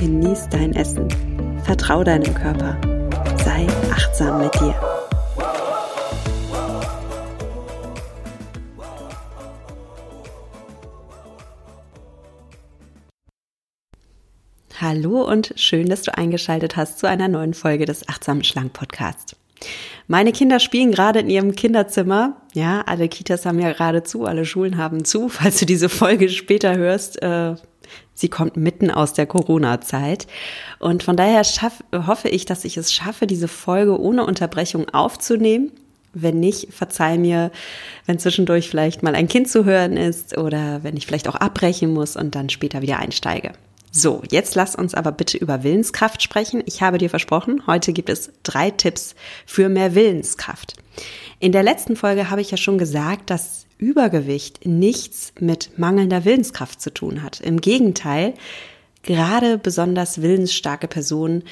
genieß dein Essen, vertrau deinem Körper, sei achtsam mit dir. Hallo und schön, dass du eingeschaltet hast zu einer neuen Folge des Achtsamen Schlank Podcast. Meine Kinder spielen gerade in ihrem Kinderzimmer. Ja, alle Kitas haben ja gerade zu, alle Schulen haben zu. Falls du diese Folge später hörst, äh, sie kommt mitten aus der Corona-Zeit. Und von daher schaff, hoffe ich, dass ich es schaffe, diese Folge ohne Unterbrechung aufzunehmen. Wenn nicht, verzeih mir, wenn zwischendurch vielleicht mal ein Kind zu hören ist oder wenn ich vielleicht auch abbrechen muss und dann später wieder einsteige. So, jetzt lass uns aber bitte über Willenskraft sprechen. Ich habe dir versprochen, heute gibt es drei Tipps für mehr Willenskraft. In der letzten Folge habe ich ja schon gesagt, dass Übergewicht nichts mit mangelnder Willenskraft zu tun hat. Im Gegenteil, gerade besonders willensstarke Personen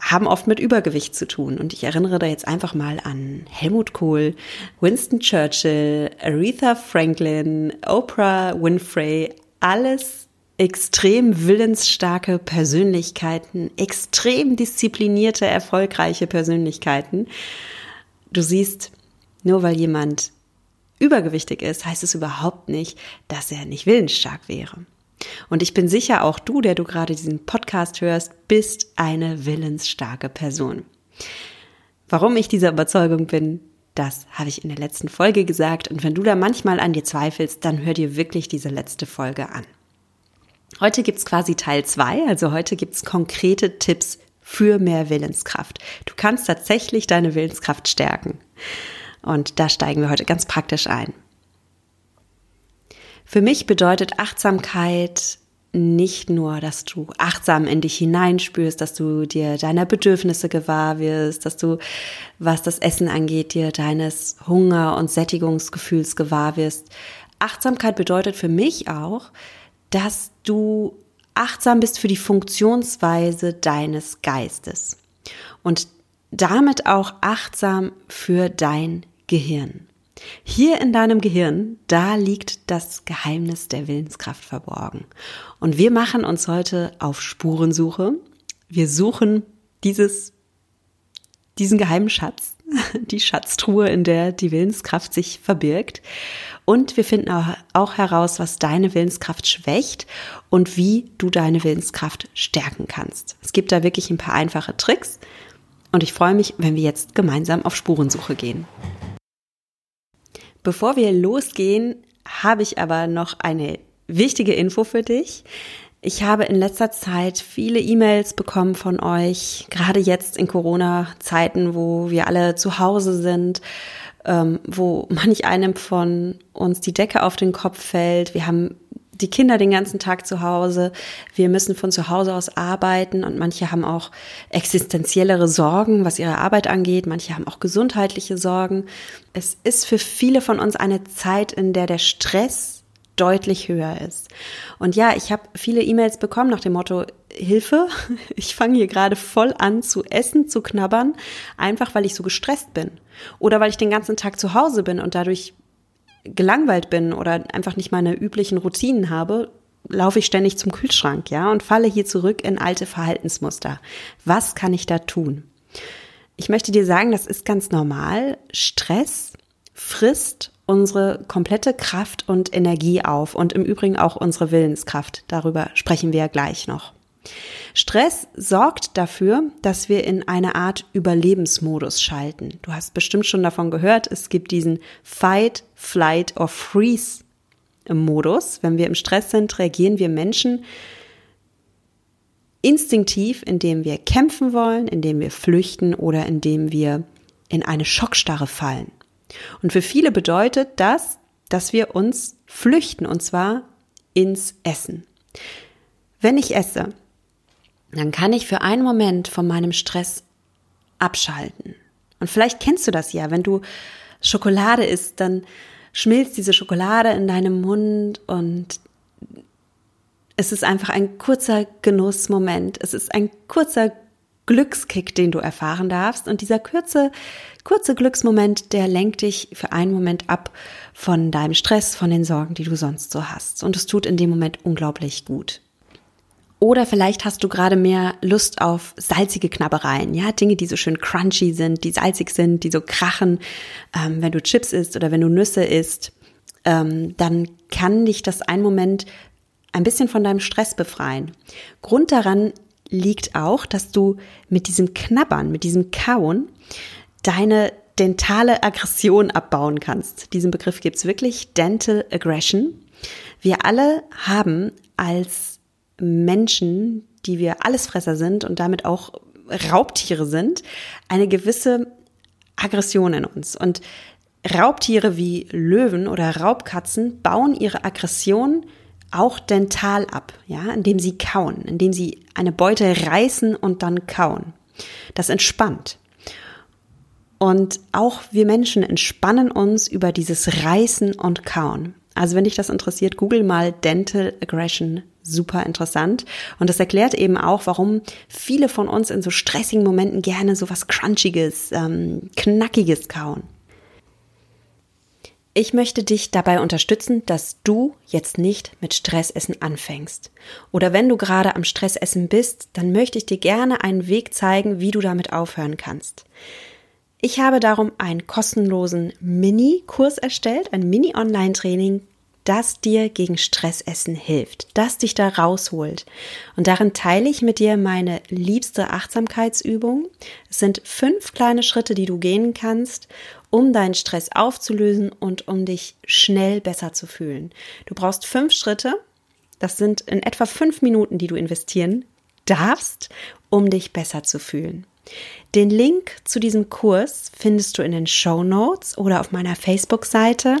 haben oft mit Übergewicht zu tun. Und ich erinnere da jetzt einfach mal an Helmut Kohl, Winston Churchill, Aretha Franklin, Oprah Winfrey, alles extrem willensstarke Persönlichkeiten, extrem disziplinierte, erfolgreiche Persönlichkeiten. Du siehst, nur weil jemand übergewichtig ist, heißt es überhaupt nicht, dass er nicht willensstark wäre. Und ich bin sicher, auch du, der du gerade diesen Podcast hörst, bist eine willensstarke Person. Warum ich dieser Überzeugung bin, das habe ich in der letzten Folge gesagt. Und wenn du da manchmal an dir zweifelst, dann hör dir wirklich diese letzte Folge an. Heute gibt's quasi Teil zwei, also heute gibt's konkrete Tipps für mehr Willenskraft. Du kannst tatsächlich deine Willenskraft stärken. Und da steigen wir heute ganz praktisch ein. Für mich bedeutet Achtsamkeit nicht nur, dass du achtsam in dich hineinspürst, dass du dir deiner Bedürfnisse gewahr wirst, dass du, was das Essen angeht, dir deines Hunger- und Sättigungsgefühls gewahr wirst. Achtsamkeit bedeutet für mich auch, dass du achtsam bist für die Funktionsweise deines Geistes und damit auch achtsam für dein Gehirn. Hier in deinem Gehirn, da liegt das Geheimnis der Willenskraft verborgen. Und wir machen uns heute auf Spurensuche. Wir suchen dieses, diesen geheimen Schatz, die Schatztruhe, in der die Willenskraft sich verbirgt. Und wir finden auch heraus, was deine Willenskraft schwächt und wie du deine Willenskraft stärken kannst. Es gibt da wirklich ein paar einfache Tricks und ich freue mich, wenn wir jetzt gemeinsam auf Spurensuche gehen. Bevor wir losgehen, habe ich aber noch eine wichtige Info für dich. Ich habe in letzter Zeit viele E-Mails bekommen von euch, gerade jetzt in Corona-Zeiten, wo wir alle zu Hause sind ähm, wo manch einem von uns die Decke auf den Kopf fällt. Wir haben die Kinder den ganzen Tag zu Hause. Wir müssen von zu Hause aus arbeiten und manche haben auch existenziellere Sorgen, was ihre Arbeit angeht. Manche haben auch gesundheitliche Sorgen. Es ist für viele von uns eine Zeit, in der der Stress deutlich höher ist. Und ja, ich habe viele E-Mails bekommen nach dem Motto, Hilfe, ich fange hier gerade voll an zu essen, zu knabbern, einfach weil ich so gestresst bin. Oder weil ich den ganzen Tag zu Hause bin und dadurch gelangweilt bin oder einfach nicht meine üblichen Routinen habe, laufe ich ständig zum Kühlschrank, ja, und falle hier zurück in alte Verhaltensmuster. Was kann ich da tun? Ich möchte dir sagen, das ist ganz normal. Stress frisst unsere komplette Kraft und Energie auf und im Übrigen auch unsere Willenskraft. Darüber sprechen wir ja gleich noch. Stress sorgt dafür, dass wir in eine Art Überlebensmodus schalten. Du hast bestimmt schon davon gehört, es gibt diesen Fight, Flight or Freeze Modus. Wenn wir im Stress sind, reagieren wir Menschen instinktiv, indem wir kämpfen wollen, indem wir flüchten oder indem wir in eine Schockstarre fallen. Und für viele bedeutet das, dass wir uns flüchten und zwar ins Essen. Wenn ich esse, dann kann ich für einen Moment von meinem Stress abschalten. Und vielleicht kennst du das ja, wenn du Schokolade isst, dann schmilzt diese Schokolade in deinem Mund und es ist einfach ein kurzer Genussmoment. Es ist ein kurzer Glückskick, den du erfahren darfst. Und dieser kurze, kurze Glücksmoment, der lenkt dich für einen Moment ab von deinem Stress, von den Sorgen, die du sonst so hast. Und es tut in dem Moment unglaublich gut. Oder vielleicht hast du gerade mehr Lust auf salzige Knabbereien, ja, Dinge, die so schön crunchy sind, die salzig sind, die so krachen. Ähm, wenn du Chips isst oder wenn du Nüsse isst, ähm, dann kann dich das einen Moment ein bisschen von deinem Stress befreien. Grund daran liegt auch, dass du mit diesem Knabbern, mit diesem Kauen deine dentale Aggression abbauen kannst. Diesen Begriff gibt's wirklich, Dental Aggression. Wir alle haben als Menschen, die wir Allesfresser sind und damit auch Raubtiere sind, eine gewisse Aggression in uns. Und Raubtiere wie Löwen oder Raubkatzen bauen ihre Aggression auch dental ab, ja, indem sie kauen, indem sie eine Beute reißen und dann kauen. Das entspannt. Und auch wir Menschen entspannen uns über dieses Reißen und Kauen. Also wenn dich das interessiert, google mal Dental Aggression. Super interessant. Und das erklärt eben auch, warum viele von uns in so stressigen Momenten gerne so was Crunchiges, ähm, Knackiges kauen. Ich möchte dich dabei unterstützen, dass du jetzt nicht mit Stressessen anfängst. Oder wenn du gerade am Stressessen bist, dann möchte ich dir gerne einen Weg zeigen, wie du damit aufhören kannst. Ich habe darum einen kostenlosen Mini-Kurs erstellt, ein Mini-Online-Training, das dir gegen Stressessen hilft, das dich da rausholt. Und darin teile ich mit dir meine liebste Achtsamkeitsübung. Es sind fünf kleine Schritte, die du gehen kannst, um deinen Stress aufzulösen und um dich schnell besser zu fühlen. Du brauchst fünf Schritte. Das sind in etwa fünf Minuten, die du investieren darfst, um dich besser zu fühlen. Den Link zu diesem Kurs findest du in den Show Notes oder auf meiner Facebook-Seite.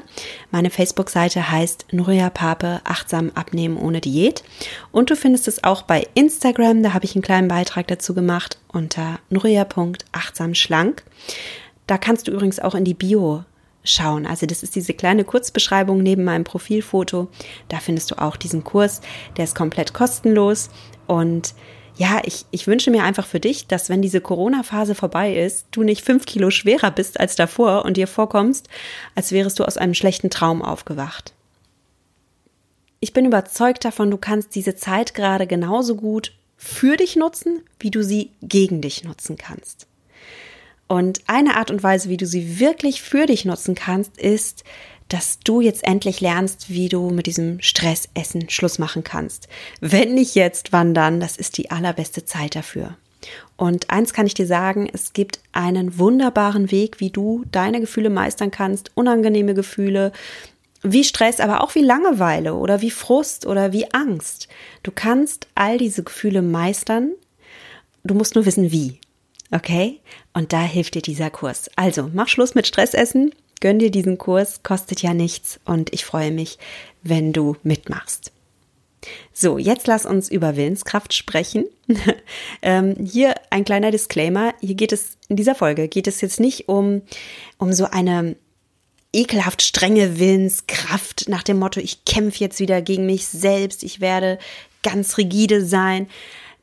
Meine Facebook-Seite heißt Nuria Pape Achtsam Abnehmen ohne Diät. Und du findest es auch bei Instagram. Da habe ich einen kleinen Beitrag dazu gemacht unter nuria.achtsamschlank. Da kannst du übrigens auch in die Bio schauen. Also das ist diese kleine Kurzbeschreibung neben meinem Profilfoto. Da findest du auch diesen Kurs. Der ist komplett kostenlos und ja, ich, ich wünsche mir einfach für dich, dass wenn diese Corona-Phase vorbei ist, du nicht fünf Kilo schwerer bist als davor und dir vorkommst, als wärest du aus einem schlechten Traum aufgewacht. Ich bin überzeugt davon, du kannst diese Zeit gerade genauso gut für dich nutzen, wie du sie gegen dich nutzen kannst. Und eine Art und Weise, wie du sie wirklich für dich nutzen kannst, ist, dass du jetzt endlich lernst, wie du mit diesem Stressessen Schluss machen kannst. Wenn nicht jetzt, wann dann? Das ist die allerbeste Zeit dafür. Und eins kann ich dir sagen, es gibt einen wunderbaren Weg, wie du deine Gefühle meistern kannst, unangenehme Gefühle, wie Stress, aber auch wie Langeweile oder wie Frust oder wie Angst. Du kannst all diese Gefühle meistern. Du musst nur wissen, wie. Okay? Und da hilft dir dieser Kurs. Also, mach Schluss mit Stressessen Gönn dir diesen Kurs, kostet ja nichts und ich freue mich, wenn du mitmachst. So, jetzt lass uns über Willenskraft sprechen. ähm, hier ein kleiner Disclaimer. Hier geht es, in dieser Folge geht es jetzt nicht um, um so eine ekelhaft strenge Willenskraft nach dem Motto, ich kämpfe jetzt wieder gegen mich selbst, ich werde ganz rigide sein.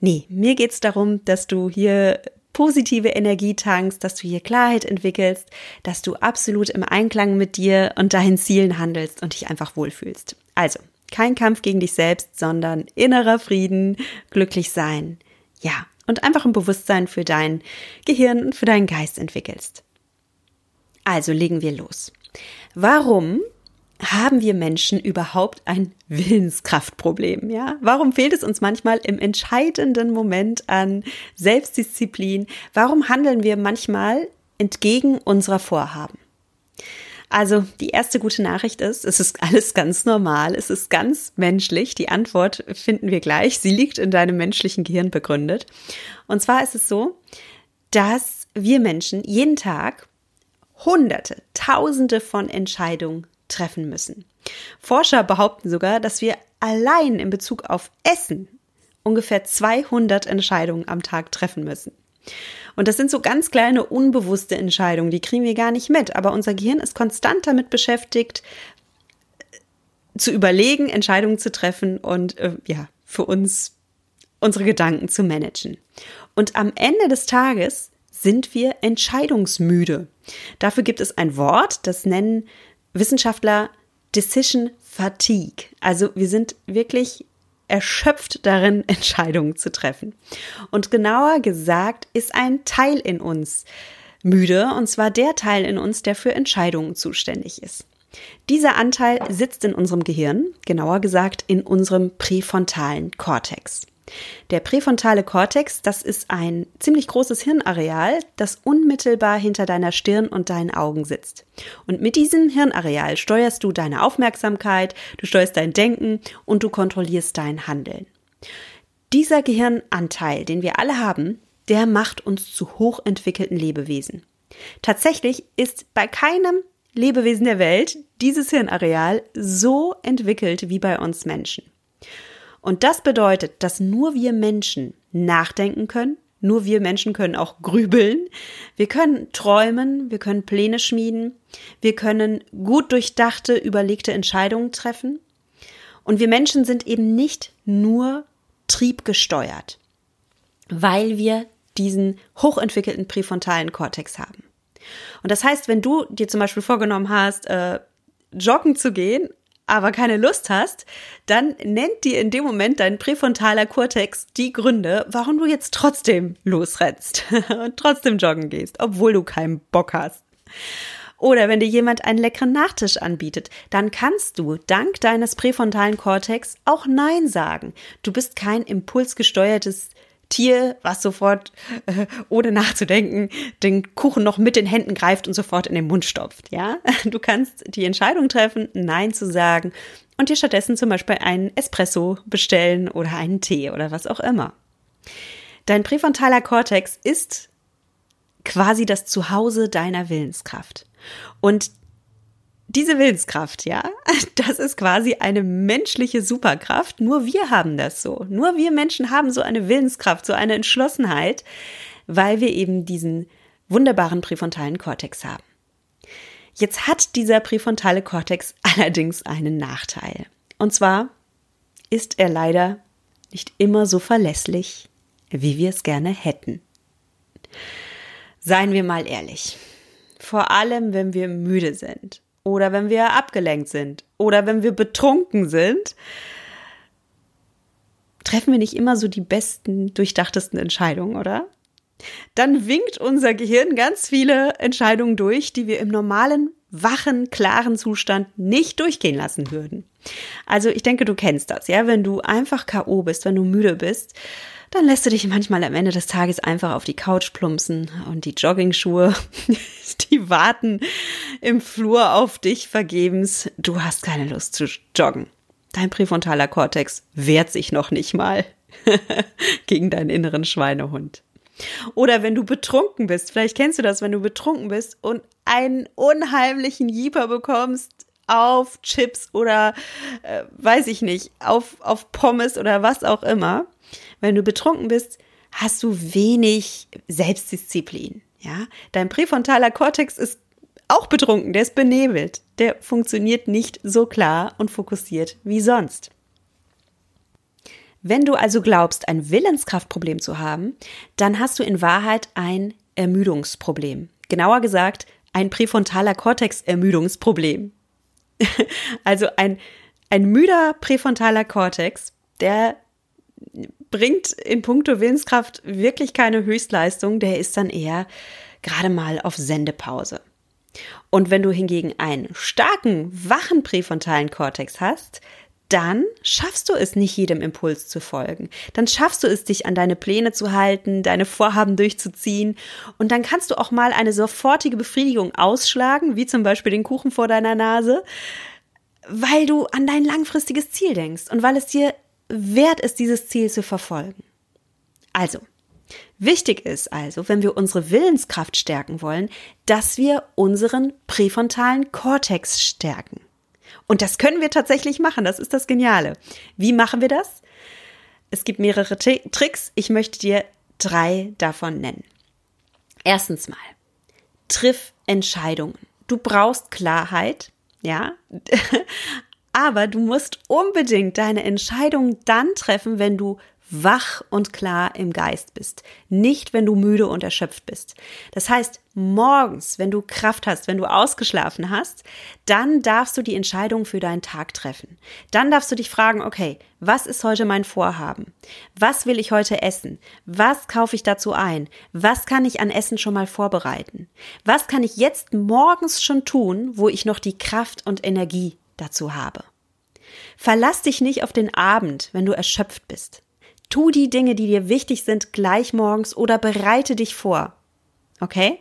Nee, mir geht es darum, dass du hier positive Energie tankst, dass du hier Klarheit entwickelst, dass du absolut im Einklang mit dir und deinen Zielen handelst und dich einfach wohlfühlst. Also, kein Kampf gegen dich selbst, sondern innerer Frieden, glücklich sein. Ja, und einfach ein Bewusstsein für dein Gehirn und für deinen Geist entwickelst. Also legen wir los. Warum haben wir Menschen überhaupt ein Willenskraftproblem? Ja, warum fehlt es uns manchmal im entscheidenden Moment an Selbstdisziplin? Warum handeln wir manchmal entgegen unserer Vorhaben? Also die erste gute Nachricht ist, es ist alles ganz normal, es ist ganz menschlich. Die Antwort finden wir gleich. Sie liegt in deinem menschlichen Gehirn begründet. Und zwar ist es so, dass wir Menschen jeden Tag Hunderte, Tausende von Entscheidungen treffen müssen. Forscher behaupten sogar, dass wir allein in Bezug auf Essen ungefähr 200 Entscheidungen am Tag treffen müssen. Und das sind so ganz kleine unbewusste Entscheidungen, die kriegen wir gar nicht mit. Aber unser Gehirn ist konstant damit beschäftigt, zu überlegen, Entscheidungen zu treffen und äh, ja, für uns unsere Gedanken zu managen. Und am Ende des Tages sind wir entscheidungsmüde. Dafür gibt es ein Wort, das nennen Wissenschaftler Decision Fatigue. Also wir sind wirklich erschöpft darin, Entscheidungen zu treffen. Und genauer gesagt ist ein Teil in uns müde, und zwar der Teil in uns, der für Entscheidungen zuständig ist. Dieser Anteil sitzt in unserem Gehirn, genauer gesagt in unserem präfrontalen Kortex. Der präfrontale Kortex, das ist ein ziemlich großes Hirnareal, das unmittelbar hinter deiner Stirn und deinen Augen sitzt. Und mit diesem Hirnareal steuerst du deine Aufmerksamkeit, du steuerst dein Denken und du kontrollierst dein Handeln. Dieser Gehirnanteil, den wir alle haben, der macht uns zu hochentwickelten Lebewesen. Tatsächlich ist bei keinem Lebewesen der Welt dieses Hirnareal so entwickelt wie bei uns Menschen. Und das bedeutet, dass nur wir Menschen nachdenken können, nur wir Menschen können auch grübeln, wir können träumen, wir können Pläne schmieden, wir können gut durchdachte, überlegte Entscheidungen treffen. Und wir Menschen sind eben nicht nur triebgesteuert, weil wir diesen hochentwickelten präfrontalen Kortex haben. Und das heißt, wenn du dir zum Beispiel vorgenommen hast, äh, joggen zu gehen, aber keine Lust hast, dann nennt dir in dem Moment dein präfrontaler Kortex die Gründe, warum du jetzt trotzdem losrennst und trotzdem joggen gehst, obwohl du keinen Bock hast. Oder wenn dir jemand einen leckeren Nachtisch anbietet, dann kannst du dank deines präfrontalen Kortex auch Nein sagen. Du bist kein impulsgesteuertes Tier, was sofort, äh, ohne nachzudenken, den Kuchen noch mit den Händen greift und sofort in den Mund stopft. Ja, du kannst die Entscheidung treffen, Nein zu sagen und dir stattdessen zum Beispiel einen Espresso bestellen oder einen Tee oder was auch immer. Dein präfrontaler Kortex ist quasi das Zuhause deiner Willenskraft. Und diese Willenskraft, ja, das ist quasi eine menschliche Superkraft. Nur wir haben das so. Nur wir Menschen haben so eine Willenskraft, so eine Entschlossenheit, weil wir eben diesen wunderbaren präfrontalen Kortex haben. Jetzt hat dieser präfrontale Kortex allerdings einen Nachteil. Und zwar ist er leider nicht immer so verlässlich, wie wir es gerne hätten. Seien wir mal ehrlich. Vor allem, wenn wir müde sind oder wenn wir abgelenkt sind oder wenn wir betrunken sind, treffen wir nicht immer so die besten, durchdachtesten Entscheidungen, oder? Dann winkt unser Gehirn ganz viele Entscheidungen durch, die wir im normalen, wachen, klaren Zustand nicht durchgehen lassen würden. Also ich denke, du kennst das, ja, wenn du einfach KO bist, wenn du müde bist, dann lässt du dich manchmal am Ende des Tages einfach auf die Couch plumpsen und die Joggingschuhe, die warten im Flur auf dich vergebens. Du hast keine Lust zu joggen. Dein präfrontaler Kortex wehrt sich noch nicht mal gegen deinen inneren Schweinehund. Oder wenn du betrunken bist, vielleicht kennst du das, wenn du betrunken bist und einen unheimlichen Jeeper bekommst auf Chips oder äh, weiß ich nicht, auf, auf Pommes oder was auch immer wenn du betrunken bist, hast du wenig Selbstdisziplin. Ja, dein präfrontaler Kortex ist auch betrunken, der ist benebelt, der funktioniert nicht so klar und fokussiert wie sonst. Wenn du also glaubst, ein Willenskraftproblem zu haben, dann hast du in Wahrheit ein Ermüdungsproblem. Genauer gesagt, ein präfrontaler Kortex-Ermüdungsproblem. also ein, ein müder präfrontaler Kortex, der bringt in puncto Willenskraft wirklich keine Höchstleistung, der ist dann eher gerade mal auf Sendepause. Und wenn du hingegen einen starken, wachen präfrontalen Kortex hast, dann schaffst du es nicht jedem Impuls zu folgen. Dann schaffst du es, dich an deine Pläne zu halten, deine Vorhaben durchzuziehen. Und dann kannst du auch mal eine sofortige Befriedigung ausschlagen, wie zum Beispiel den Kuchen vor deiner Nase, weil du an dein langfristiges Ziel denkst und weil es dir wert ist, dieses Ziel zu verfolgen. Also, wichtig ist also, wenn wir unsere Willenskraft stärken wollen, dass wir unseren präfrontalen Kortex stärken. Und das können wir tatsächlich machen, das ist das Geniale. Wie machen wir das? Es gibt mehrere Tricks. Ich möchte dir drei davon nennen. Erstens mal, triff Entscheidungen. Du brauchst Klarheit, ja, aber du musst unbedingt deine Entscheidung dann treffen, wenn du wach und klar im Geist bist, nicht wenn du müde und erschöpft bist. Das heißt, morgens, wenn du Kraft hast, wenn du ausgeschlafen hast, dann darfst du die Entscheidung für deinen Tag treffen. Dann darfst du dich fragen, okay, was ist heute mein Vorhaben? Was will ich heute essen? Was kaufe ich dazu ein? Was kann ich an Essen schon mal vorbereiten? Was kann ich jetzt morgens schon tun, wo ich noch die Kraft und Energie dazu habe? Verlass dich nicht auf den Abend, wenn du erschöpft bist. Tu die Dinge, die dir wichtig sind, gleich morgens oder bereite dich vor. Okay?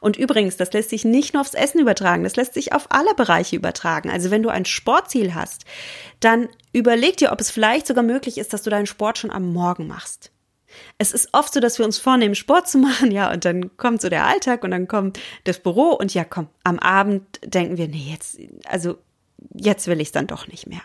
Und übrigens, das lässt sich nicht nur aufs Essen übertragen, das lässt sich auf alle Bereiche übertragen. Also wenn du ein Sportziel hast, dann überleg dir, ob es vielleicht sogar möglich ist, dass du deinen Sport schon am Morgen machst. Es ist oft so, dass wir uns vornehmen, Sport zu machen, ja, und dann kommt so der Alltag und dann kommt das Büro und ja, komm, am Abend denken wir, nee, jetzt, also jetzt will ich es dann doch nicht mehr.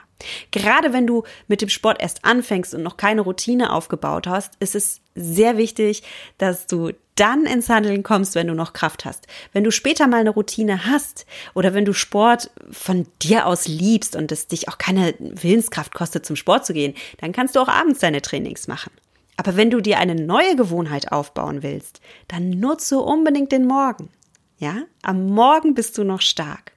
Gerade wenn du mit dem Sport erst anfängst und noch keine Routine aufgebaut hast, ist es sehr wichtig, dass du dann ins Handeln kommst, wenn du noch Kraft hast. Wenn du später mal eine Routine hast oder wenn du Sport von dir aus liebst und es dich auch keine Willenskraft kostet, zum Sport zu gehen, dann kannst du auch abends deine Trainings machen. Aber wenn du dir eine neue Gewohnheit aufbauen willst, dann nutze unbedingt den Morgen. Ja? Am Morgen bist du noch stark.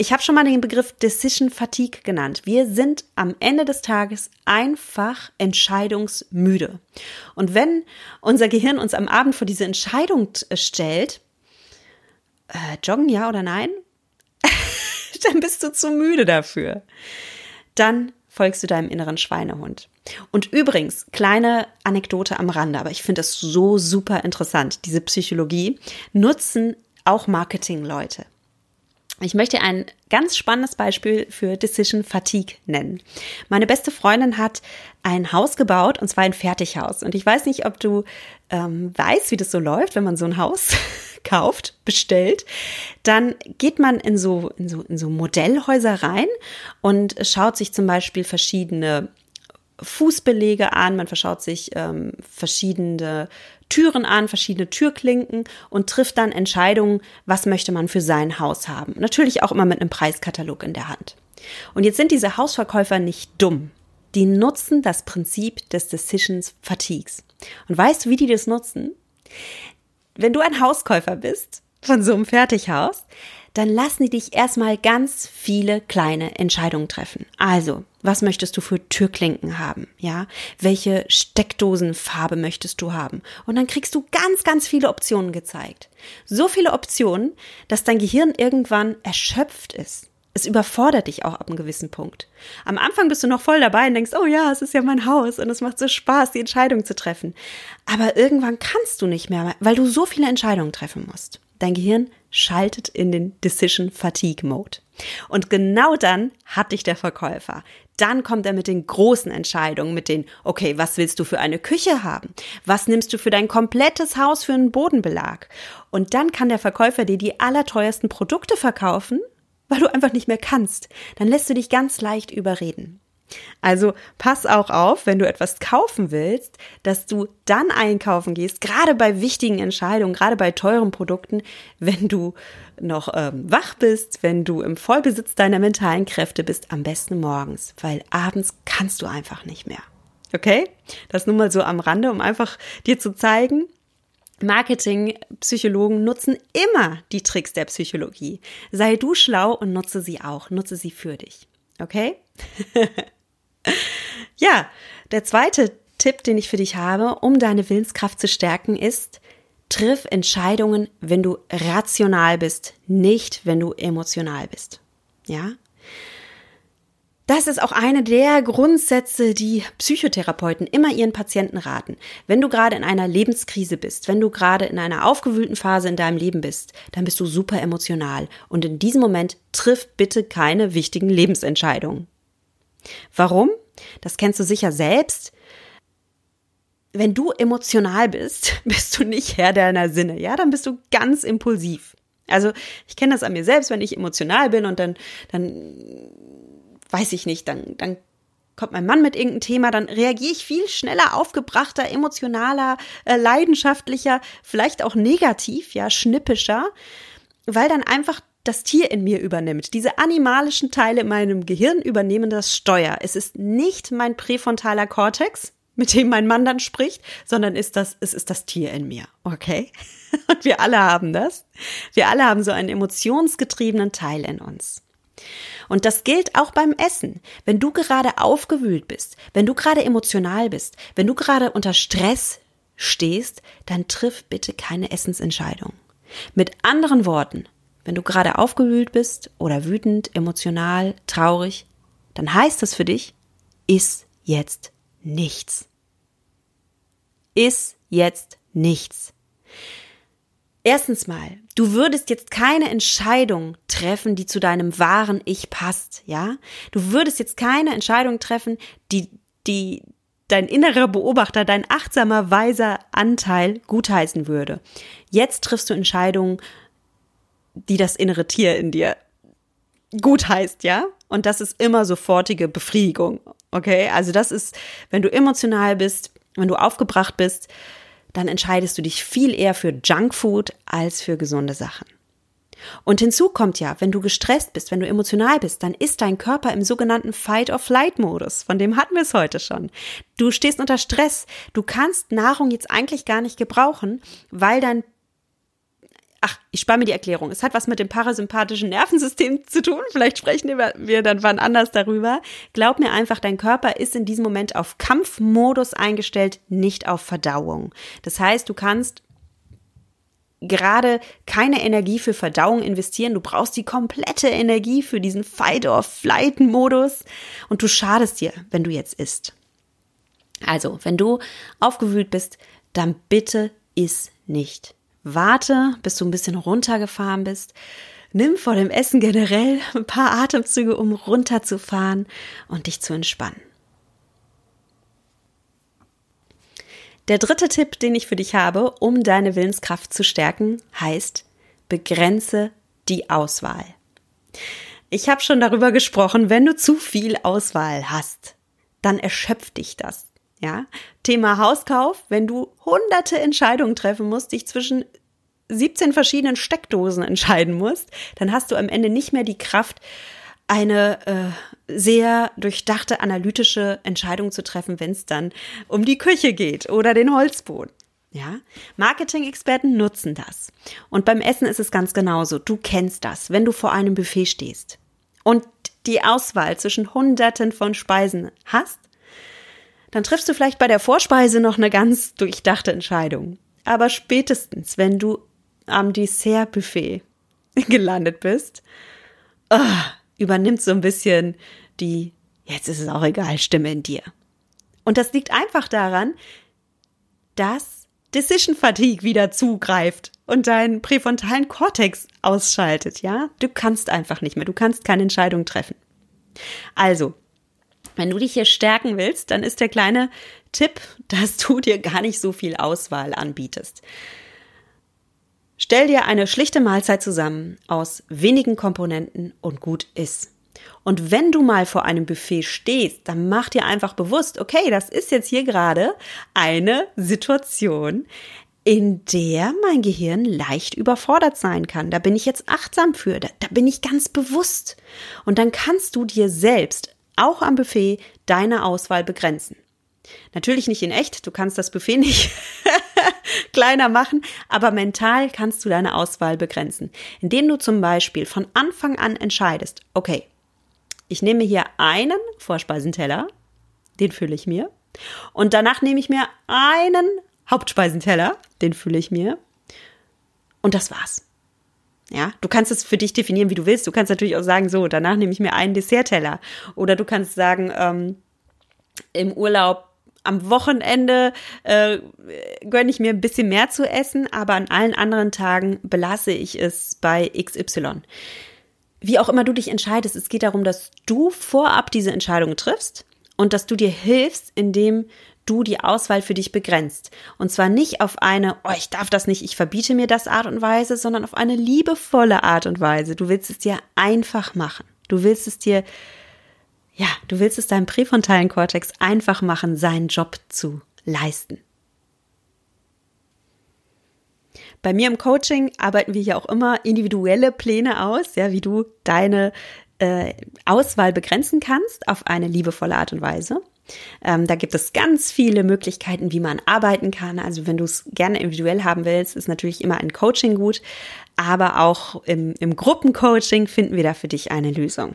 Ich habe schon mal den Begriff Decision Fatigue genannt. Wir sind am Ende des Tages einfach entscheidungsmüde. Und wenn unser Gehirn uns am Abend vor diese Entscheidung stellt, äh, joggen ja oder nein, dann bist du zu müde dafür. Dann folgst du deinem inneren Schweinehund. Und übrigens, kleine Anekdote am Rande, aber ich finde das so super interessant. Diese Psychologie nutzen auch Marketingleute. Ich möchte ein ganz spannendes Beispiel für Decision Fatigue nennen. Meine beste Freundin hat ein Haus gebaut und zwar ein Fertighaus. Und ich weiß nicht, ob du ähm, weißt, wie das so läuft, wenn man so ein Haus kauft, bestellt. Dann geht man in so, in so, in so Modellhäuser rein und schaut sich zum Beispiel verschiedene Fußbelege an, man verschaut sich ähm, verschiedene Türen an, verschiedene Türklinken und trifft dann Entscheidungen, was möchte man für sein Haus haben. Natürlich auch immer mit einem Preiskatalog in der Hand. Und jetzt sind diese Hausverkäufer nicht dumm. Die nutzen das Prinzip des Decisions Fatigues. Und weißt du, wie die das nutzen? Wenn du ein Hauskäufer bist von so einem Fertighaus, dann lassen die dich erstmal ganz viele kleine Entscheidungen treffen. Also, was möchtest du für Türklinken haben? Ja, welche Steckdosenfarbe möchtest du haben? Und dann kriegst du ganz, ganz viele Optionen gezeigt. So viele Optionen, dass dein Gehirn irgendwann erschöpft ist. Es überfordert dich auch ab einem gewissen Punkt. Am Anfang bist du noch voll dabei und denkst, oh ja, es ist ja mein Haus und es macht so Spaß, die Entscheidung zu treffen. Aber irgendwann kannst du nicht mehr, weil du so viele Entscheidungen treffen musst. Dein Gehirn schaltet in den Decision Fatigue Mode. Und genau dann hat dich der Verkäufer. Dann kommt er mit den großen Entscheidungen, mit den, okay, was willst du für eine Küche haben? Was nimmst du für dein komplettes Haus für einen Bodenbelag? Und dann kann der Verkäufer dir die allerteuersten Produkte verkaufen, weil du einfach nicht mehr kannst. Dann lässt du dich ganz leicht überreden. Also pass auch auf, wenn du etwas kaufen willst, dass du dann einkaufen gehst, gerade bei wichtigen Entscheidungen, gerade bei teuren Produkten, wenn du noch ähm, wach bist, wenn du im Vollbesitz deiner mentalen Kräfte bist, am besten morgens, weil abends kannst du einfach nicht mehr. Okay? Das nur mal so am Rande, um einfach dir zu zeigen, Marketing-Psychologen nutzen immer die Tricks der Psychologie. Sei du schlau und nutze sie auch. Nutze sie für dich. Okay? ja, der zweite Tipp, den ich für dich habe, um deine Willenskraft zu stärken, ist, triff Entscheidungen, wenn du rational bist, nicht wenn du emotional bist. Ja? Das ist auch eine der Grundsätze, die Psychotherapeuten immer ihren Patienten raten. Wenn du gerade in einer Lebenskrise bist, wenn du gerade in einer aufgewühlten Phase in deinem Leben bist, dann bist du super emotional und in diesem Moment triff bitte keine wichtigen Lebensentscheidungen. Warum? Das kennst du sicher selbst. Wenn du emotional bist, bist du nicht Herr deiner Sinne, ja, dann bist du ganz impulsiv. Also ich kenne das an mir selbst, wenn ich emotional bin und dann, dann weiß ich nicht, dann, dann kommt mein Mann mit irgendeinem Thema, dann reagiere ich viel schneller, aufgebrachter, emotionaler, äh, leidenschaftlicher, vielleicht auch negativ, ja, schnippischer, weil dann einfach das Tier in mir übernimmt. Diese animalischen Teile in meinem Gehirn übernehmen das Steuer. Es ist nicht mein präfrontaler Kortex, mit dem mein Mann dann spricht, sondern ist das, es ist das Tier in mir. Okay? Und wir alle haben das. Wir alle haben so einen emotionsgetriebenen Teil in uns. Und das gilt auch beim Essen. Wenn du gerade aufgewühlt bist, wenn du gerade emotional bist, wenn du gerade unter Stress stehst, dann triff bitte keine Essensentscheidung. Mit anderen Worten, wenn du gerade aufgewühlt bist oder wütend, emotional, traurig, dann heißt das für dich, iss jetzt nichts. Iss jetzt nichts. Erstens mal, du würdest jetzt keine Entscheidung treffen, die zu deinem wahren Ich passt, ja? Du würdest jetzt keine Entscheidung treffen, die, die dein innerer Beobachter, dein achtsamer, weiser Anteil gutheißen würde. Jetzt triffst du Entscheidungen, die das innere Tier in dir gutheißt, ja? Und das ist immer sofortige Befriedigung, okay? Also das ist, wenn du emotional bist, wenn du aufgebracht bist, dann entscheidest du dich viel eher für Junkfood als für gesunde Sachen. Und hinzu kommt ja, wenn du gestresst bist, wenn du emotional bist, dann ist dein Körper im sogenannten Fight-or-Flight-Modus. Von dem hatten wir es heute schon. Du stehst unter Stress. Du kannst Nahrung jetzt eigentlich gar nicht gebrauchen, weil dein Ach, ich spare mir die Erklärung. Es hat was mit dem parasympathischen Nervensystem zu tun. Vielleicht sprechen wir dann wann anders darüber. Glaub mir einfach, dein Körper ist in diesem Moment auf Kampfmodus eingestellt, nicht auf Verdauung. Das heißt, du kannst gerade keine Energie für Verdauung investieren. Du brauchst die komplette Energie für diesen Fight-or-Flight-Modus und du schadest dir, wenn du jetzt isst. Also, wenn du aufgewühlt bist, dann bitte iss nicht. Warte, bis du ein bisschen runtergefahren bist. Nimm vor dem Essen generell ein paar Atemzüge, um runterzufahren und dich zu entspannen. Der dritte Tipp, den ich für dich habe, um deine Willenskraft zu stärken, heißt, begrenze die Auswahl. Ich habe schon darüber gesprochen, wenn du zu viel Auswahl hast, dann erschöpft dich das. Ja, Thema Hauskauf, wenn du hunderte Entscheidungen treffen musst, dich zwischen 17 verschiedenen Steckdosen entscheiden musst, dann hast du am Ende nicht mehr die Kraft, eine äh, sehr durchdachte analytische Entscheidung zu treffen, wenn es dann um die Küche geht oder den Holzboden. Ja, Marketing-Experten nutzen das. Und beim Essen ist es ganz genauso. Du kennst das, wenn du vor einem Buffet stehst und die Auswahl zwischen Hunderten von Speisen hast, dann triffst du vielleicht bei der Vorspeise noch eine ganz durchdachte Entscheidung. Aber spätestens, wenn du am Dessertbuffet gelandet bist, oh, übernimmt so ein bisschen die, jetzt ist es auch egal, Stimme in dir. Und das liegt einfach daran, dass Decision Fatigue wieder zugreift und deinen präfrontalen Kortex ausschaltet, ja? Du kannst einfach nicht mehr, du kannst keine Entscheidung treffen. Also, wenn du dich hier stärken willst, dann ist der kleine Tipp, dass du dir gar nicht so viel Auswahl anbietest. Stell dir eine schlichte Mahlzeit zusammen aus wenigen Komponenten und gut ist. Und wenn du mal vor einem Buffet stehst, dann mach dir einfach bewusst, okay, das ist jetzt hier gerade eine Situation, in der mein Gehirn leicht überfordert sein kann. Da bin ich jetzt achtsam für, da, da bin ich ganz bewusst. Und dann kannst du dir selbst auch am Buffet deine Auswahl begrenzen. Natürlich nicht in echt, du kannst das Buffet nicht kleiner machen, aber mental kannst du deine Auswahl begrenzen, indem du zum Beispiel von Anfang an entscheidest, okay, ich nehme hier einen Vorspeisenteller, den fülle ich mir, und danach nehme ich mir einen Hauptspeisenteller, den fülle ich mir, und das war's. Ja, du kannst es für dich definieren, wie du willst. Du kannst natürlich auch sagen, so, danach nehme ich mir einen Dessertteller. Oder du kannst sagen, ähm, im Urlaub am Wochenende äh, gönne ich mir ein bisschen mehr zu essen, aber an allen anderen Tagen belasse ich es bei XY. Wie auch immer du dich entscheidest, es geht darum, dass du vorab diese Entscheidung triffst und dass du dir hilfst, indem du die Auswahl für dich begrenzt. Und zwar nicht auf eine, oh, ich darf das nicht, ich verbiete mir das Art und Weise, sondern auf eine liebevolle Art und Weise. Du willst es dir einfach machen. Du willst es dir ja, du willst es deinem präfrontalen Kortex einfach machen, seinen Job zu leisten. Bei mir im Coaching arbeiten wir ja auch immer individuelle Pläne aus, ja, wie du deine äh, Auswahl begrenzen kannst auf eine liebevolle Art und Weise. Ähm, da gibt es ganz viele Möglichkeiten, wie man arbeiten kann. Also wenn du es gerne individuell haben willst, ist natürlich immer ein Coaching gut, aber auch im, im Gruppencoaching finden wir da für dich eine Lösung.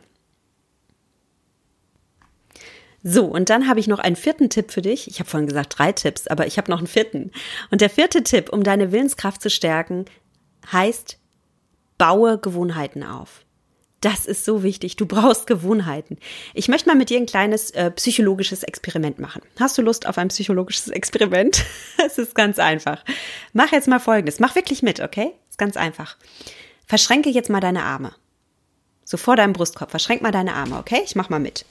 So, und dann habe ich noch einen vierten Tipp für dich. Ich habe vorhin gesagt drei Tipps, aber ich habe noch einen vierten. Und der vierte Tipp, um deine Willenskraft zu stärken, heißt, baue Gewohnheiten auf. Das ist so wichtig. Du brauchst Gewohnheiten. Ich möchte mal mit dir ein kleines äh, psychologisches Experiment machen. Hast du Lust auf ein psychologisches Experiment? es ist ganz einfach. Mach jetzt mal Folgendes. Mach wirklich mit, okay? Ist ganz einfach. Verschränke jetzt mal deine Arme. So vor deinem Brustkorb. Verschränk mal deine Arme, okay? Ich mach mal mit.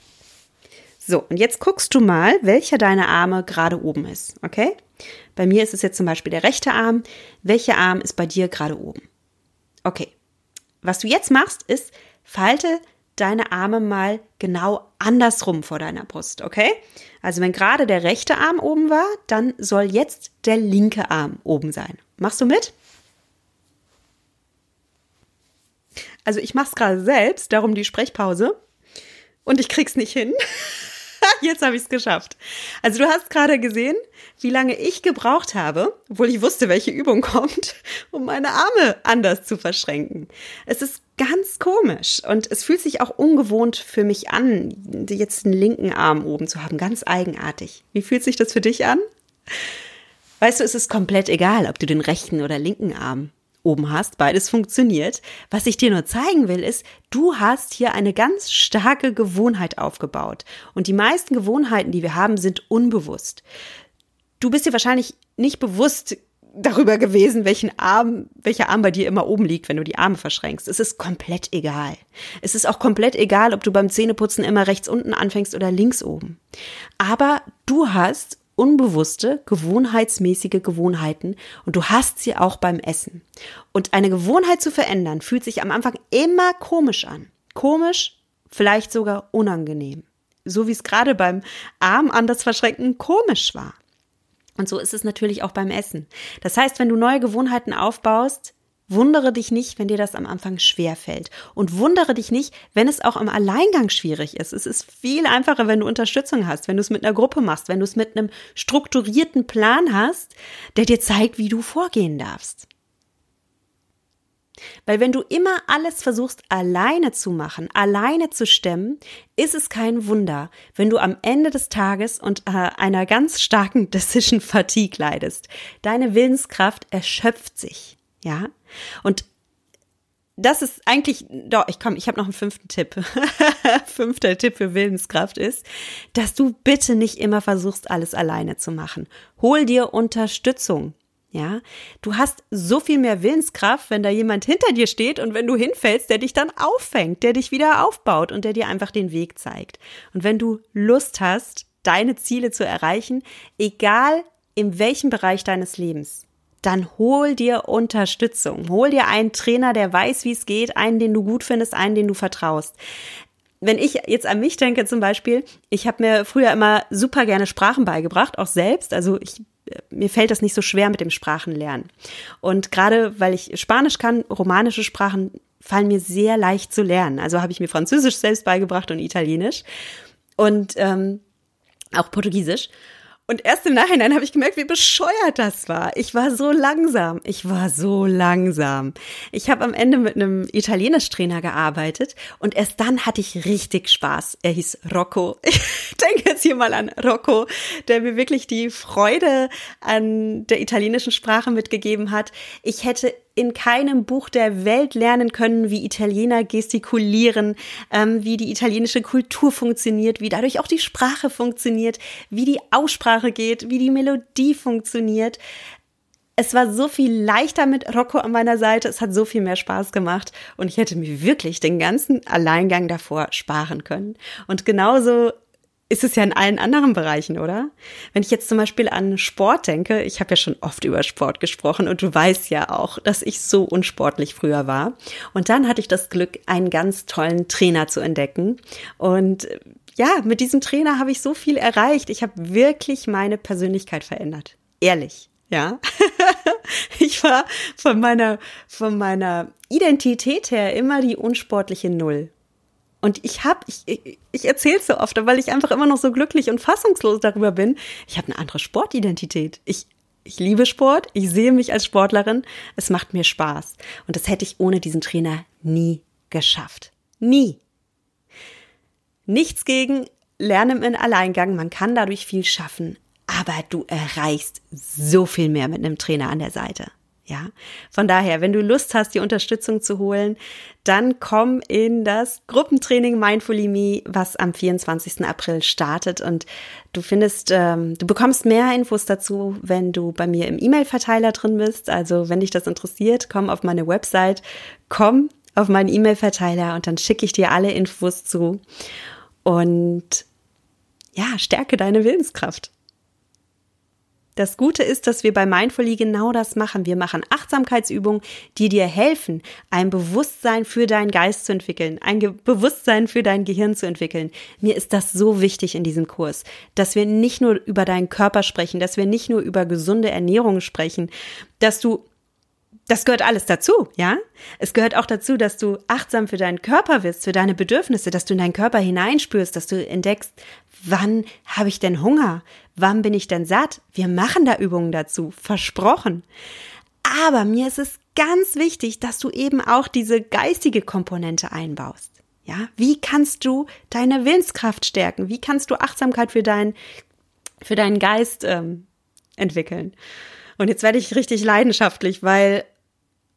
So, und jetzt guckst du mal, welcher deiner Arme gerade oben ist, okay? Bei mir ist es jetzt zum Beispiel der rechte Arm. Welcher Arm ist bei dir gerade oben? Okay. Was du jetzt machst, ist, falte deine Arme mal genau andersrum vor deiner Brust, okay? Also wenn gerade der rechte Arm oben war, dann soll jetzt der linke Arm oben sein. Machst du mit? Also ich mache es gerade selbst, darum die Sprechpause. Und ich krieg's nicht hin. Jetzt habe ich es geschafft. Also du hast gerade gesehen, wie lange ich gebraucht habe, obwohl ich wusste, welche Übung kommt, um meine Arme anders zu verschränken. Es ist ganz komisch und es fühlt sich auch ungewohnt für mich an, jetzt einen linken Arm oben zu haben, ganz eigenartig. Wie fühlt sich das für dich an? Weißt du, es ist komplett egal, ob du den rechten oder linken Arm oben hast. Beides funktioniert. Was ich dir nur zeigen will, ist, du hast hier eine ganz starke Gewohnheit aufgebaut. Und die meisten Gewohnheiten, die wir haben, sind unbewusst. Du bist dir wahrscheinlich nicht bewusst darüber gewesen, welchen Arm, welcher Arm bei dir immer oben liegt, wenn du die Arme verschränkst. Es ist komplett egal. Es ist auch komplett egal, ob du beim Zähneputzen immer rechts unten anfängst oder links oben. Aber du hast unbewusste, gewohnheitsmäßige Gewohnheiten und du hast sie auch beim Essen. Und eine Gewohnheit zu verändern, fühlt sich am Anfang immer komisch an. Komisch, vielleicht sogar unangenehm. So wie es gerade beim Arm anders verschränken komisch war. Und so ist es natürlich auch beim Essen. Das heißt, wenn du neue Gewohnheiten aufbaust, Wundere dich nicht, wenn dir das am Anfang schwer fällt. Und wundere dich nicht, wenn es auch im Alleingang schwierig ist. Es ist viel einfacher, wenn du Unterstützung hast, wenn du es mit einer Gruppe machst, wenn du es mit einem strukturierten Plan hast, der dir zeigt, wie du vorgehen darfst. Weil wenn du immer alles versuchst alleine zu machen, alleine zu stemmen, ist es kein Wunder, wenn du am Ende des Tages und äh, einer ganz starken Decision Fatigue leidest. Deine Willenskraft erschöpft sich. Ja. Und das ist eigentlich, doch, ich komme, ich habe noch einen fünften Tipp. Fünfter Tipp für Willenskraft ist, dass du bitte nicht immer versuchst, alles alleine zu machen. Hol dir Unterstützung. Ja, du hast so viel mehr Willenskraft, wenn da jemand hinter dir steht und wenn du hinfällst, der dich dann auffängt, der dich wieder aufbaut und der dir einfach den Weg zeigt. Und wenn du Lust hast, deine Ziele zu erreichen, egal in welchem Bereich deines Lebens, dann hol dir Unterstützung. Hol dir einen Trainer, der weiß, wie es geht, einen, den du gut findest, einen, den du vertraust. Wenn ich jetzt an mich denke zum Beispiel, ich habe mir früher immer super gerne Sprachen beigebracht, auch selbst. Also ich mir fällt das nicht so schwer mit dem Sprachenlernen. Und gerade weil ich Spanisch kann, romanische Sprachen fallen mir sehr leicht zu lernen. Also habe ich mir Französisch selbst beigebracht und Italienisch und ähm, auch Portugiesisch. Und erst im Nachhinein habe ich gemerkt, wie bescheuert das war. Ich war so langsam. Ich war so langsam. Ich habe am Ende mit einem Italienisch-Trainer gearbeitet und erst dann hatte ich richtig Spaß. Er hieß Rocco. Ich denke jetzt hier mal an Rocco, der mir wirklich die Freude an der italienischen Sprache mitgegeben hat. Ich hätte in keinem Buch der Welt lernen können, wie Italiener gestikulieren, ähm, wie die italienische Kultur funktioniert, wie dadurch auch die Sprache funktioniert, wie die Aussprache geht, wie die Melodie funktioniert. Es war so viel leichter mit Rocco an meiner Seite, es hat so viel mehr Spaß gemacht und ich hätte mir wirklich den ganzen Alleingang davor sparen können. Und genauso ist es ja in allen anderen Bereichen, oder? Wenn ich jetzt zum Beispiel an Sport denke, ich habe ja schon oft über Sport gesprochen und du weißt ja auch, dass ich so unsportlich früher war. Und dann hatte ich das Glück, einen ganz tollen Trainer zu entdecken. Und ja, mit diesem Trainer habe ich so viel erreicht. Ich habe wirklich meine Persönlichkeit verändert. Ehrlich, ja. ich war von meiner, von meiner Identität her immer die unsportliche Null. Und ich habe, ich, ich, ich erzähle es so oft, weil ich einfach immer noch so glücklich und fassungslos darüber bin. Ich habe eine andere Sportidentität. Ich, ich liebe Sport, ich sehe mich als Sportlerin, es macht mir Spaß. Und das hätte ich ohne diesen Trainer nie geschafft. Nie. Nichts gegen Lernen im Alleingang, man kann dadurch viel schaffen, aber du erreichst so viel mehr mit einem Trainer an der Seite. Ja, von daher, wenn du Lust hast, die Unterstützung zu holen, dann komm in das Gruppentraining Mindfully Me, was am 24. April startet und du findest, ähm, du bekommst mehr Infos dazu, wenn du bei mir im E-Mail-Verteiler drin bist. Also, wenn dich das interessiert, komm auf meine Website, komm auf meinen E-Mail-Verteiler und dann schicke ich dir alle Infos zu und ja, stärke deine Willenskraft. Das Gute ist, dass wir bei Mindfully genau das machen. Wir machen Achtsamkeitsübungen, die dir helfen, ein Bewusstsein für deinen Geist zu entwickeln, ein Ge Bewusstsein für dein Gehirn zu entwickeln. Mir ist das so wichtig in diesem Kurs, dass wir nicht nur über deinen Körper sprechen, dass wir nicht nur über gesunde Ernährung sprechen, dass du das gehört alles dazu, ja? Es gehört auch dazu, dass du achtsam für deinen Körper wirst, für deine Bedürfnisse, dass du in deinen Körper hineinspürst, dass du entdeckst, wann habe ich denn Hunger? Wann bin ich denn satt? Wir machen da Übungen dazu, versprochen. Aber mir ist es ganz wichtig, dass du eben auch diese geistige Komponente einbaust. Ja, wie kannst du deine Willenskraft stärken? Wie kannst du Achtsamkeit für deinen für deinen Geist ähm, entwickeln? Und jetzt werde ich richtig leidenschaftlich, weil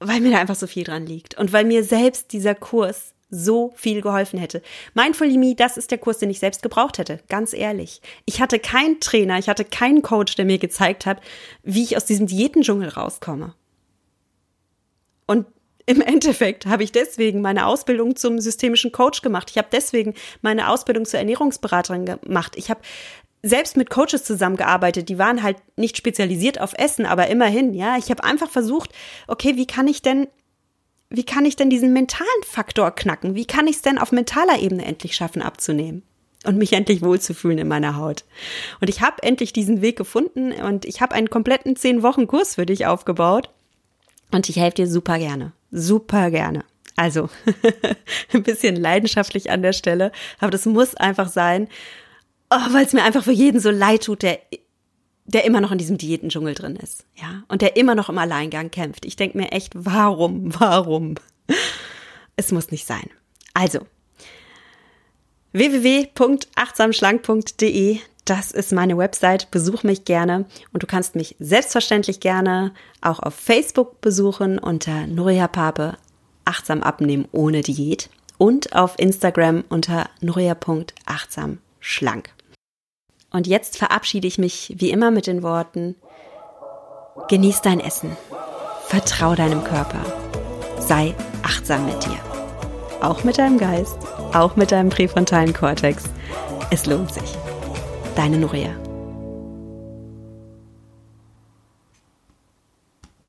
weil mir da einfach so viel dran liegt und weil mir selbst dieser Kurs so viel geholfen hätte. Mindfully Me, das ist der Kurs, den ich selbst gebraucht hätte, ganz ehrlich. Ich hatte keinen Trainer, ich hatte keinen Coach, der mir gezeigt hat, wie ich aus diesem Diätendschungel rauskomme. Und im Endeffekt habe ich deswegen meine Ausbildung zum systemischen Coach gemacht. Ich habe deswegen meine Ausbildung zur Ernährungsberaterin gemacht. Ich habe selbst mit Coaches zusammengearbeitet, die waren halt nicht spezialisiert auf Essen, aber immerhin, ja, ich habe einfach versucht, okay, wie kann ich denn wie kann ich denn diesen mentalen Faktor knacken? Wie kann ich es denn auf mentaler Ebene endlich schaffen abzunehmen? Und mich endlich wohlzufühlen in meiner Haut. Und ich habe endlich diesen Weg gefunden und ich habe einen kompletten zehn Wochen Kurs für dich aufgebaut. Und ich helfe dir super gerne. Super gerne. Also, ein bisschen leidenschaftlich an der Stelle, aber das muss einfach sein oh, weil es mir einfach für jeden so leid tut, der der immer noch in diesem Diätendschungel drin ist, ja, und der immer noch im Alleingang kämpft. Ich denke mir echt, warum, warum? Es muss nicht sein. Also, www.achtsamschlank.de, das ist meine Website. Besuch mich gerne und du kannst mich selbstverständlich gerne auch auf Facebook besuchen unter Nuria Pape achtsam abnehmen ohne Diät und auf Instagram unter nuria.achtsamschlank. Und jetzt verabschiede ich mich wie immer mit den Worten, genieß dein Essen, vertrau deinem Körper, sei achtsam mit dir. Auch mit deinem Geist, auch mit deinem präfrontalen Kortex. Es lohnt sich. Deine Nuria.